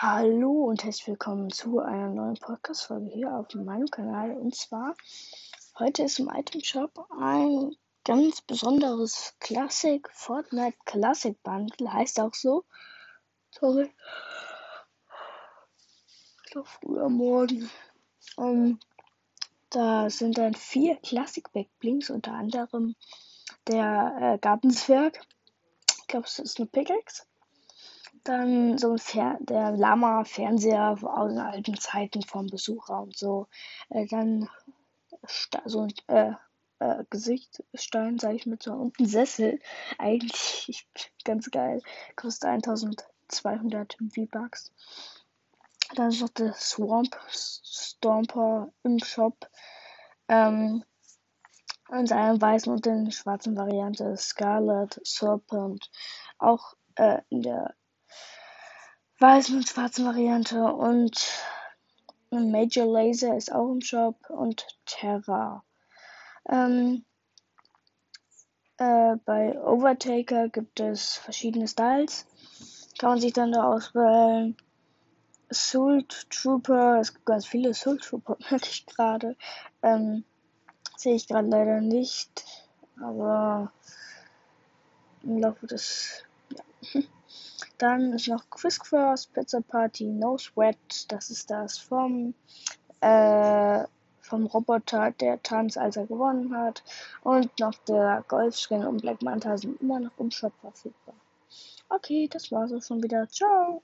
Hallo und herzlich willkommen zu einer neuen Podcast-Folge hier auf meinem Kanal. Und zwar, heute ist im Item Shop ein ganz besonderes Classic Fortnite Classic Bundle, heißt auch so. Sorry. Ich glaube, früher morgen. Um, da sind dann vier Classic Backblinks, unter anderem der äh, Gartenzwerg. Ich glaube, es ist eine Pickaxe dann so ein Fer der Lama-Fernseher aus den alten Zeiten vom Besucher und so. Äh, dann so ein äh, äh, Gesichtsstein, sage ich mit so und ein Sessel. Eigentlich ganz geil. Kostet 1200 V-Bucks. Dann ist noch der Swamp Stomper im Shop. Ähm, in seiner weißen und in schwarzen Variante Scarlet Serpent. Auch äh, in der weißen und schwarzen Variante und Major Laser ist auch im Shop und Terra. Ähm, äh, bei Overtaker gibt es verschiedene Styles. Kann man sich dann da auswählen. Assault Trooper, es gibt ganz viele Assault Trooper, merke ich gerade. Ähm, sehe ich gerade leider nicht, aber im Laufe des. Dann ist noch Quiz Cross, Pizza Party, No Sweat. Das ist das vom, äh, vom Roboter, der Tanz, als er gewonnen hat. Und noch der Golfskin und Black Manta sind immer noch im Shop verfügbar. Okay, das war's auch schon wieder. Ciao.